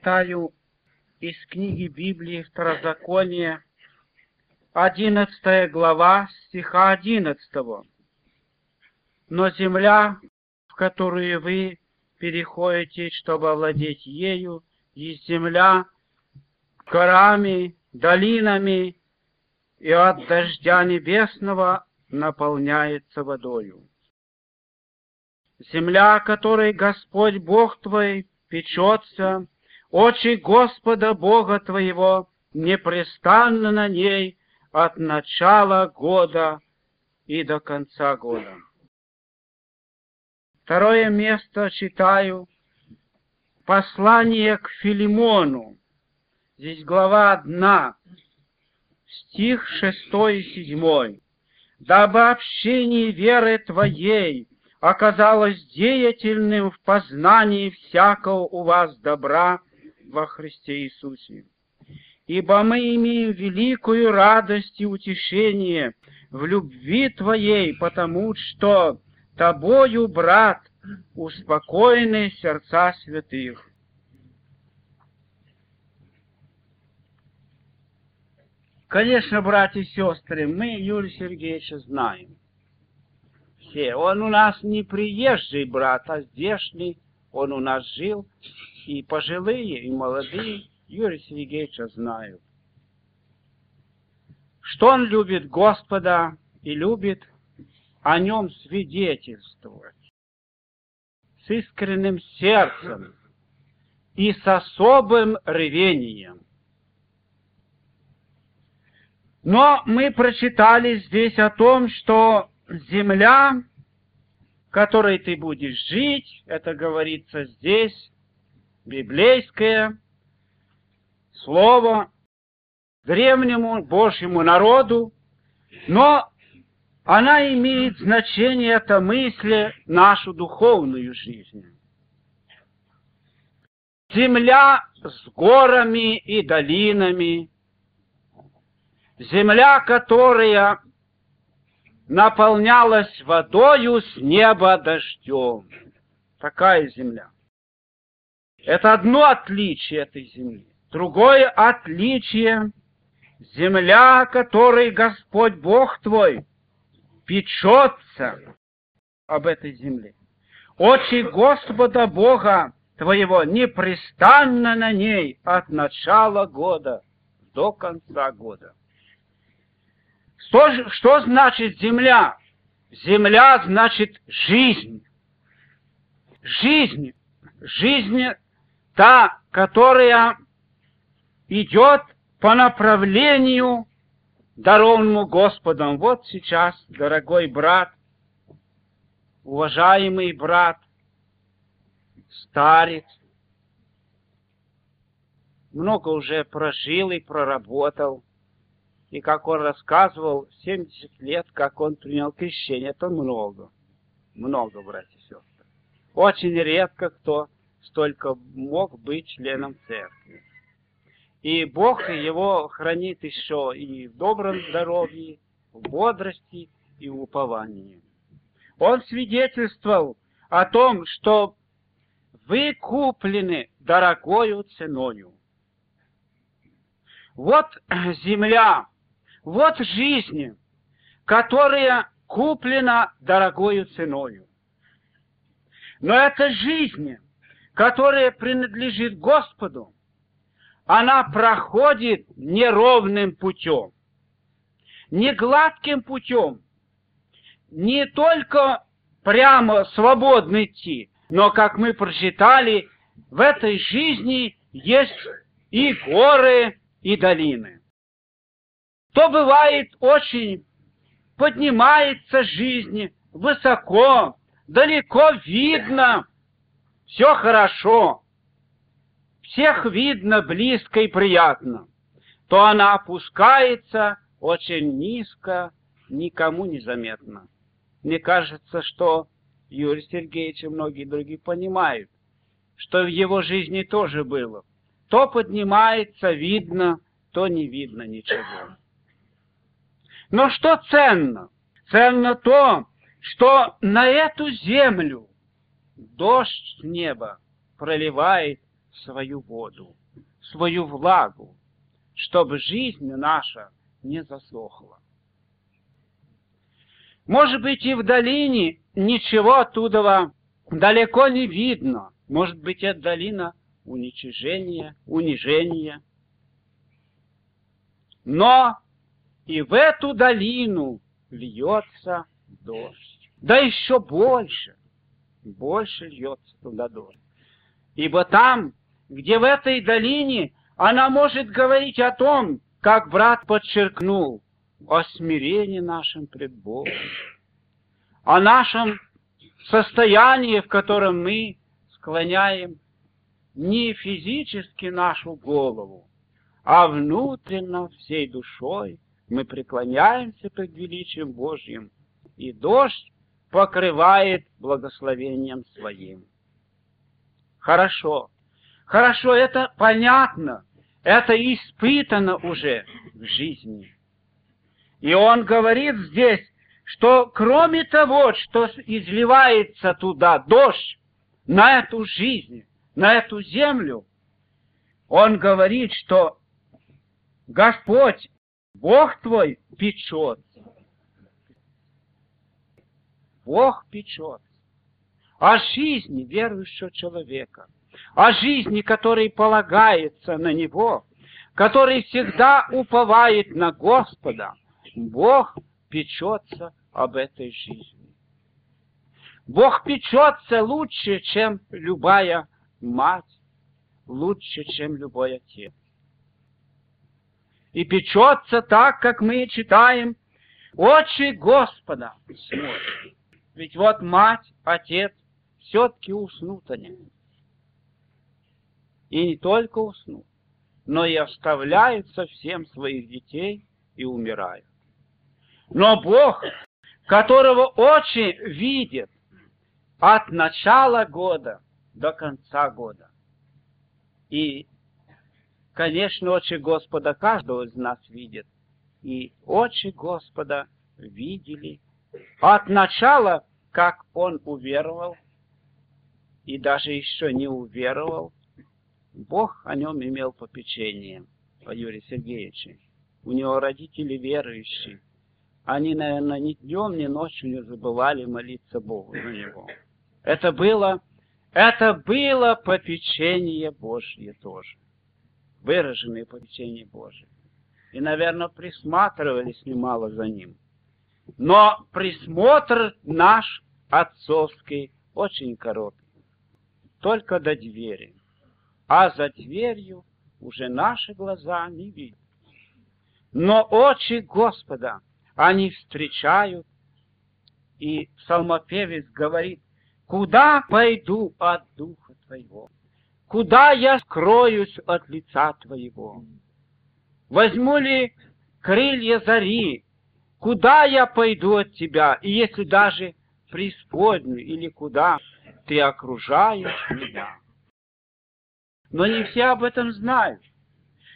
Читаю из книги Библии Второзаконие, 11 глава, стиха 11. «Но земля, в которую вы переходите, чтобы овладеть ею, есть земля горами, долинами, и от дождя небесного наполняется водою. Земля, которой Господь Бог твой печется, очи Господа Бога твоего непрестанно на ней от начала года и до конца года. Второе место читаю. Послание к Филимону. Здесь глава одна, стих шестой и седьмой. «Дабы общение веры твоей оказалось деятельным в познании всякого у вас добра во Христе Иисусе. Ибо мы имеем великую радость и утешение в любви Твоей, потому что Тобою, брат, успокоены сердца святых. Конечно, братья и сестры, мы Юрия Сергеевича знаем. Все. Он у нас не приезжий брат, а здешний. Он у нас жил. И пожилые, и молодые Юрия Сергеевича знают. Что он любит Господа и любит о нем свидетельствовать с искренним сердцем и с особым рвением. Но мы прочитали здесь о том, что земля, в которой ты будешь жить, это говорится здесь, библейское слово древнему Божьему народу, но она имеет значение, это мысли, нашу духовную жизнь. Земля с горами и долинами, земля, которая наполнялась водою с неба дождем. Такая земля. Это одно отличие этой земли. Другое отличие – земля, которой Господь Бог твой печется об этой земле. Очи Господа Бога твоего непрестанно на ней от начала года до конца года. Что, что значит земля? Земля значит жизнь. Жизнь. Жизнь та, которая идет по направлению, дарованному Господом. Вот сейчас, дорогой брат, уважаемый брат, старец, много уже прожил и проработал – и как он рассказывал, 70 лет, как он принял крещение, это много. Много, братья и сестры. Очень редко кто столько мог быть членом церкви. И Бог его хранит еще и в добром здоровье, в бодрости и уповании. Он свидетельствовал о том, что вы куплены дорогою ценою. Вот земля, вот жизнь, которая куплена дорогою ценою. Но эта жизнь, которая принадлежит Господу, она проходит неровным путем, не гладким путем, не только прямо свободно идти, но, как мы прочитали, в этой жизни есть и горы, и долины. То бывает очень поднимается жизнь высоко, далеко видно, все хорошо, всех видно близко и приятно, то она опускается очень низко, никому не заметно. Мне кажется, что Юрий Сергеевич и многие другие понимают, что в его жизни тоже было. То поднимается, видно, то не видно ничего. Но что ценно? Ценно то, что на эту землю дождь с неба проливает свою воду, свою влагу, чтобы жизнь наша не засохла. Может быть, и в долине ничего оттуда далеко не видно. Может быть, это долина уничижения, унижения. Но и в эту долину льется дождь. Да еще больше, больше льется туда дождь. Ибо там, где в этой долине, она может говорить о том, как брат подчеркнул, о смирении нашем пред Богом, о нашем состоянии, в котором мы склоняем не физически нашу голову, а внутренно всей душой мы преклоняемся пред величием Божьим, и дождь покрывает благословением своим. Хорошо, хорошо, это понятно, это испытано уже в жизни. И он говорит здесь, что кроме того, что изливается туда дождь, на эту жизнь, на эту землю, он говорит, что Господь, Бог твой, печется. Бог печется о жизни верующего человека, о жизни, которая полагается на Него, который всегда уповает на Господа. Бог печется об этой жизни. Бог печется лучше, чем любая мать, лучше, чем любой отец. И печется так, как мы читаем, очи Господа смотрят. Ведь вот мать, отец, все-таки уснут они. И не только уснут, но и оставляют совсем своих детей и умирают. Но Бог, которого очи видит от начала года до конца года. И, конечно, очи Господа каждого из нас видит. И очи Господа видели от начала, как он уверовал, и даже еще не уверовал, Бог о нем имел попечение, о Юрии Сергеевиче. У него родители верующие. Они, наверное, ни днем, ни ночью не забывали молиться Богу за него. Это было, это было попечение Божье тоже. Выраженное попечение Божье. И, наверное, присматривались немало за ним. Но присмотр наш отцовский очень короткий только до двери, а за дверью уже наши глаза не видят. Но очи Господа они встречают, и псалмопевец говорит, «Куда пойду от Духа Твоего? Куда я скроюсь от лица Твоего? Возьму ли крылья зари? Куда я пойду от Тебя? И если даже преисподнюю или куда, ты окружаешь меня. Но не все об этом знают.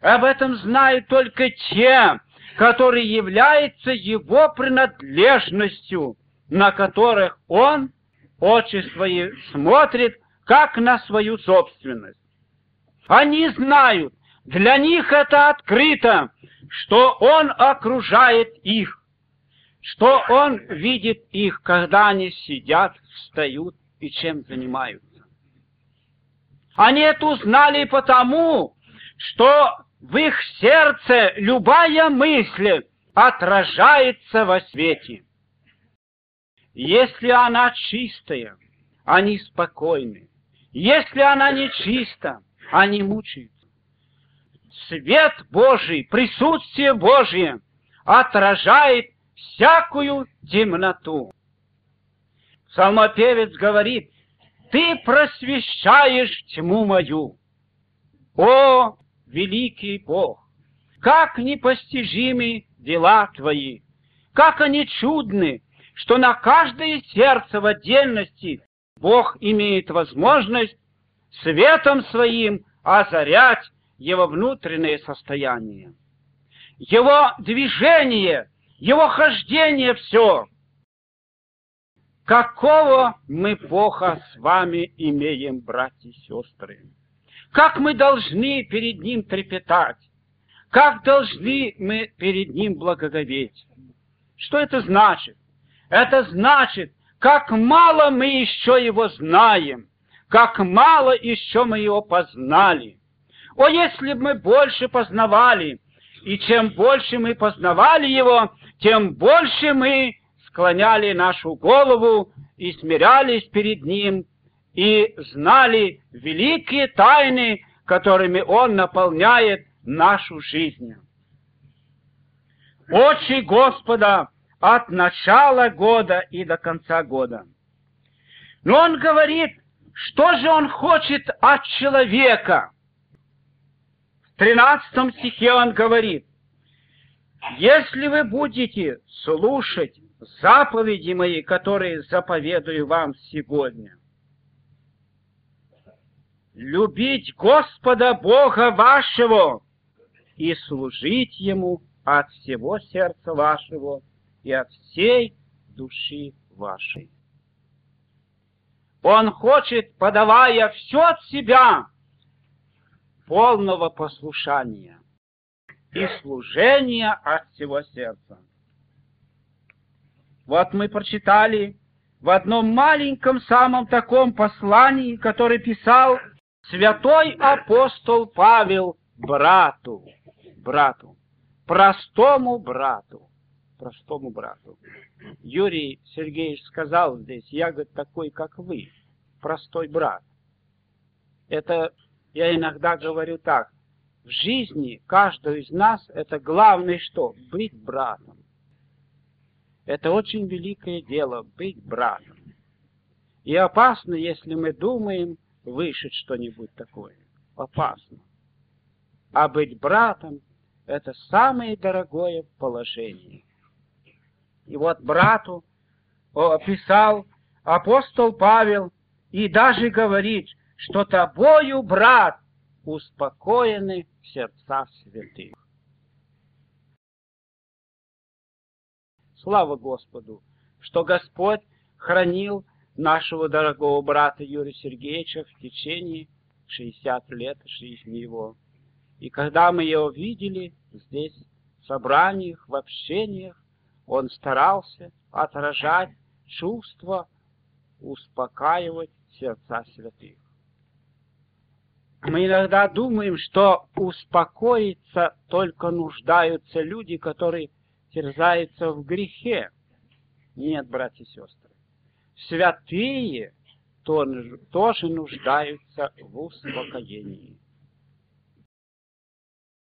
Об этом знают только те, которые являются его принадлежностью, на которых он очи свои смотрит, как на свою собственность. Они знают, для них это открыто, что он окружает их, что он видит их, когда они сидят, встают и чем занимаются. Они это узнали потому, что в их сердце любая мысль отражается во свете. Если она чистая, они спокойны. Если она нечиста, они мучаются. Свет Божий, присутствие Божье отражает всякую темноту. Псалмопевец говорит, «Ты просвещаешь тьму мою». О, великий Бог! Как непостижимы дела Твои! Как они чудны, что на каждое сердце в отдельности Бог имеет возможность светом своим озарять его внутреннее состояние. Его движение, его хождение все – Какого мы Бога с вами имеем, братья и сестры? как мы должны перед Ним трепетать, как должны мы перед Ним благоговеть. Что это значит? Это значит, как мало мы еще Его знаем, как мало еще мы Его познали. О, если бы мы больше познавали, и чем больше мы познавали Его, тем больше мы склоняли нашу голову и смирялись перед Ним, и знали великие тайны, которыми Он наполняет нашу жизнь. Очи Господа от начала года и до конца года. Но Он говорит, что же Он хочет от человека. В 13 стихе Он говорит, если вы будете слушать заповеди мои, которые заповедую вам сегодня, любить Господа Бога вашего и служить Ему от всего сердца вашего и от всей души вашей. Он хочет, подавая все от себя, полного послушания и служения от всего сердца. Вот мы прочитали в одном маленьком самом таком послании, который писал святой апостол Павел брату, брату, простому брату, простому брату. Юрий Сергеевич сказал здесь, я, говорит, такой, как вы, простой брат. Это я иногда говорю так, в жизни каждого из нас это главное что? Быть братом. Это очень великое дело быть братом. И опасно, если мы думаем вышить что-нибудь такое. Опасно. А быть братом – это самое дорогое положение. И вот брату описал апостол Павел и даже говорит, что тобою, брат, успокоены сердца святых. Слава Господу, что Господь хранил нашего дорогого брата Юрия Сергеевича в течение 60 лет жизни его. И когда мы его видели здесь, в собраниях, в общениях, он старался отражать чувства, успокаивать сердца святых. Мы иногда думаем, что успокоиться только нуждаются люди, которые терзается в грехе. Нет, братья и сестры. Святые тоже нуждаются в успокоении.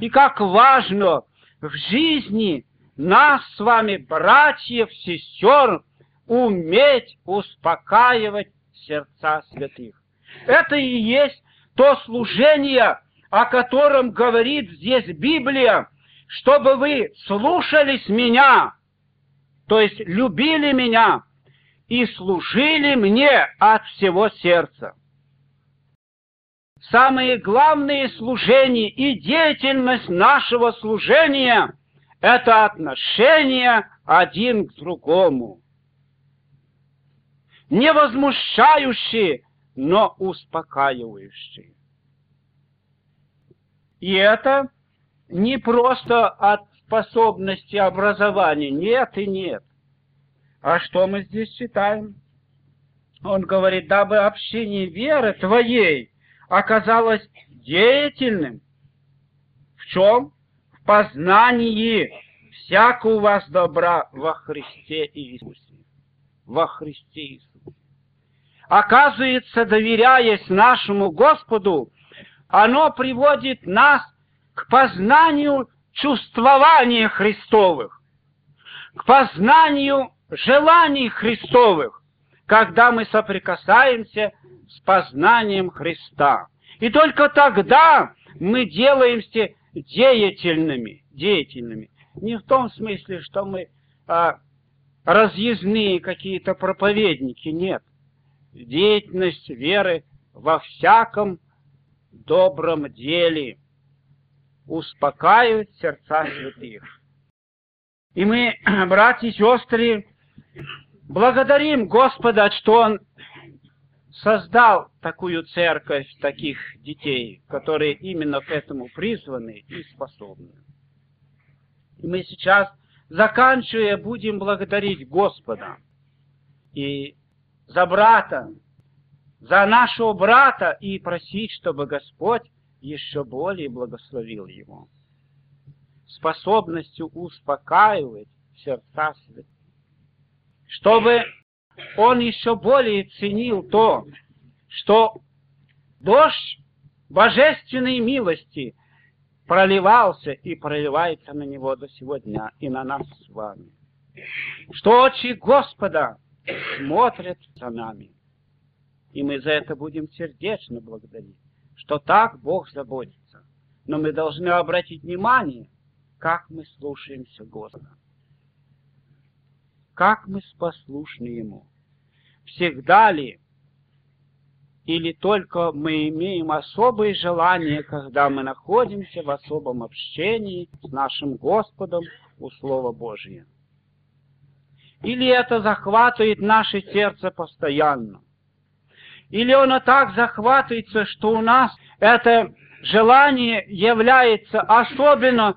И как важно в жизни нас с вами, братьев, сестер, уметь успокаивать сердца святых. Это и есть то служение, о котором говорит здесь Библия, чтобы вы слушались меня, то есть любили меня и служили мне от всего сердца. Самые главные служения и деятельность нашего служения – это отношение один к другому. Не возмущающие, но успокаивающие. И это не просто от способности образования. Нет и нет. А что мы здесь читаем? Он говорит, дабы общение веры твоей оказалось деятельным. В чем? В познании всякого вас добра во Христе Иисусе. Во Христе Иисусе. Оказывается, доверяясь нашему Господу, оно приводит нас к познанию чувствования Христовых, к познанию желаний Христовых, когда мы соприкасаемся с познанием Христа. И только тогда мы делаемся деятельными, деятельными. Не в том смысле, что мы а, разъездные какие-то проповедники, нет. Деятельность веры во всяком добром деле – успокаивать сердца святых. И мы, братья и сестры, благодарим Господа, что Он создал такую церковь, таких детей, которые именно к этому призваны и способны. И мы сейчас, заканчивая, будем благодарить Господа и за брата, за нашего брата и просить, чтобы Господь еще более благословил его способностью успокаивать сердца святых, чтобы он еще более ценил то, что дождь божественной милости проливался и проливается на него до сегодня и на нас с вами. Что очи Господа смотрят за нами. И мы за это будем сердечно благодарить, что так Бог заботится. Но мы должны обратить внимание, как мы слушаемся Господа. Как мы послушны Ему. Всегда ли или только мы имеем особые желания, когда мы находимся в особом общении с нашим Господом у Слова Божия? Или это захватывает наше сердце постоянно? Или оно так захватывается, что у нас это желание является особенно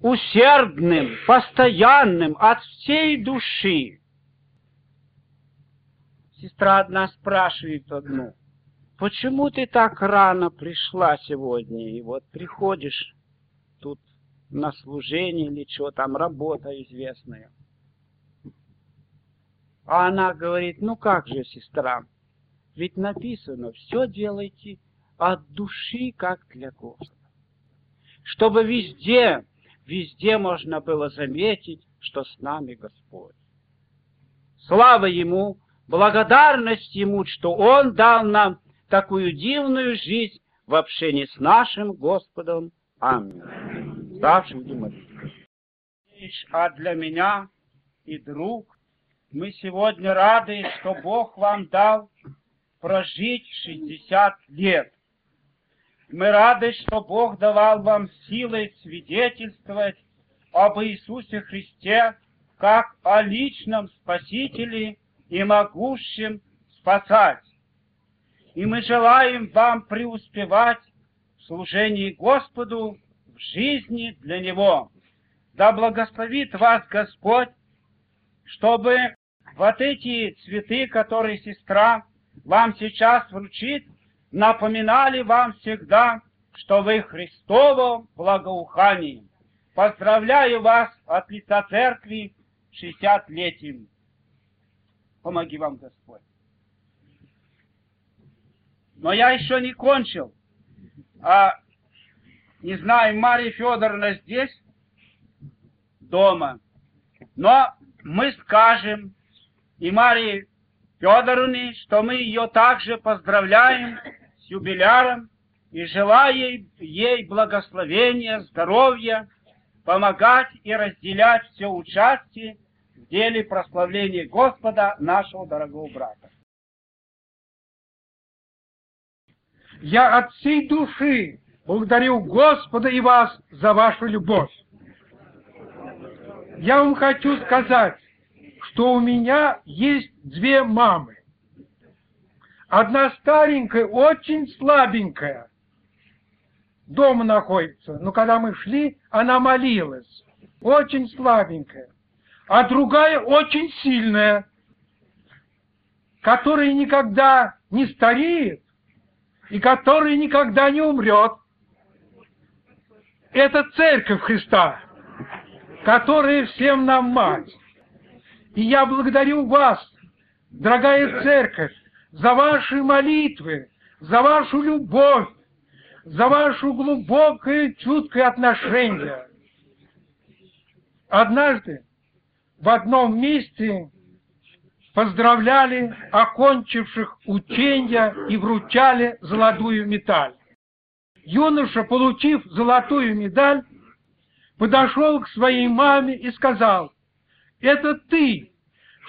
усердным, постоянным, от всей души. Сестра одна спрашивает одну, почему ты так рано пришла сегодня, и вот приходишь тут на служение или что там, работа известная. А она говорит, ну как же, сестра, ведь написано, все делайте от души, как для Господа. Чтобы везде Везде можно было заметить, что с нами Господь. Слава Ему, благодарность Ему, что Он дал нам такую дивную жизнь в общении с нашим Господом. Аминь. Ставшим молитвы. А для меня и друг, мы сегодня рады, что Бог вам дал прожить 60 лет. Мы рады, что Бог давал вам силы свидетельствовать об Иисусе Христе как о личном Спасителе и могущем спасать. И мы желаем вам преуспевать в служении Господу в жизни для Него. Да благословит вас Господь, чтобы вот эти цветы, которые сестра вам сейчас вручит, напоминали вам всегда, что вы Христово благоухание. Поздравляю вас от лица церкви 60-летием. Помоги вам, Господь. Но я еще не кончил. А, не знаю, Мария Федоровна здесь, дома. Но мы скажем и Марии Федоровне, что мы ее также поздравляем с юбиляром и желаем ей благословения, здоровья, помогать и разделять все участие в деле прославления Господа, нашего дорогого брата. Я от всей души благодарю Господа и вас за вашу любовь. Я вам хочу сказать, что у меня есть две мамы. Одна старенькая, очень слабенькая, дома находится. Но когда мы шли, она молилась. Очень слабенькая. А другая очень сильная, которая никогда не стареет и которая никогда не умрет. Это церковь Христа, которая всем нам мать. И я благодарю вас, дорогая церковь, за ваши молитвы, за вашу любовь, за ваше глубокое, чуткое отношение. Однажды в одном месте поздравляли окончивших учения и вручали золотую медаль. Юноша, получив золотую медаль, подошел к своей маме и сказал, «Это ты,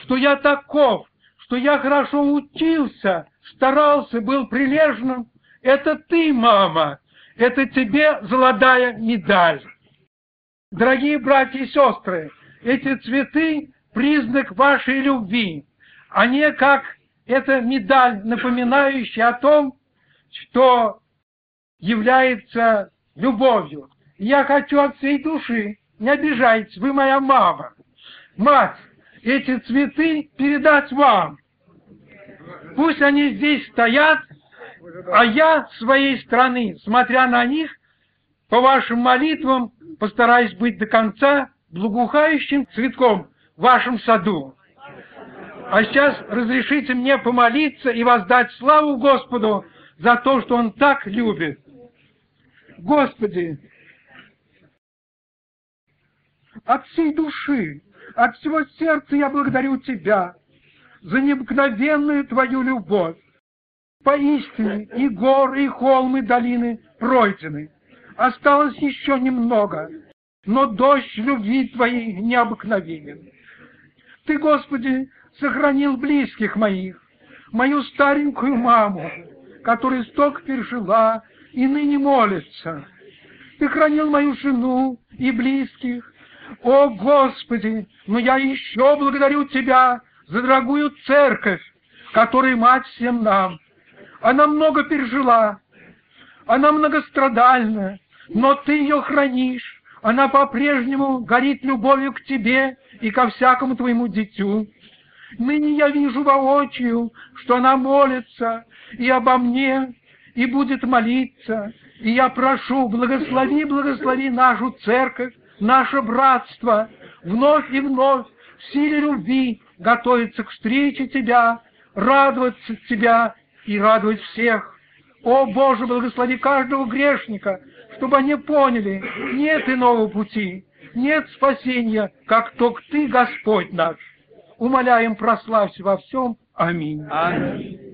что я таков, что я хорошо учился, старался, был прилежным. Это ты, мама, это тебе золотая медаль. Дорогие братья и сестры, эти цветы – признак вашей любви. Они как это медаль, напоминающая о том, что является любовью. Я хочу от всей души, не обижайтесь, вы моя мама. Мать, эти цветы передать вам. Пусть они здесь стоят, а я своей стороны, смотря на них, по вашим молитвам постараюсь быть до конца благоухающим цветком в вашем саду. А сейчас разрешите мне помолиться и воздать славу Господу за то, что Он так любит. Господи, от всей души, от всего сердца я благодарю Тебя за необыкновенную Твою любовь. Поистине и горы, и холмы, и долины пройдены. Осталось еще немного, но дождь любви Твоей необыкновенен. Ты, Господи, сохранил близких моих, мою старенькую маму, которая столько пережила и ныне молится. Ты хранил мою жену и близких. О, Господи, но я еще благодарю Тебя за дорогую церковь, которая мать всем нам. Она много пережила, она многострадальна, но Ты ее хранишь. Она по-прежнему горит любовью к Тебе и ко всякому Твоему дитю. Ныне я вижу воочию, что она молится и обо мне, и будет молиться. И я прошу, благослови, благослови нашу церковь, наше братство, вновь и вновь в силе любви готовиться к встрече Тебя, радоваться Тебя и радовать всех. О, Боже, благослови каждого грешника, чтобы они поняли, нет иного пути, нет спасения, как только Ты, Господь наш. Умоляем, прославься во всем. Аминь. Аминь.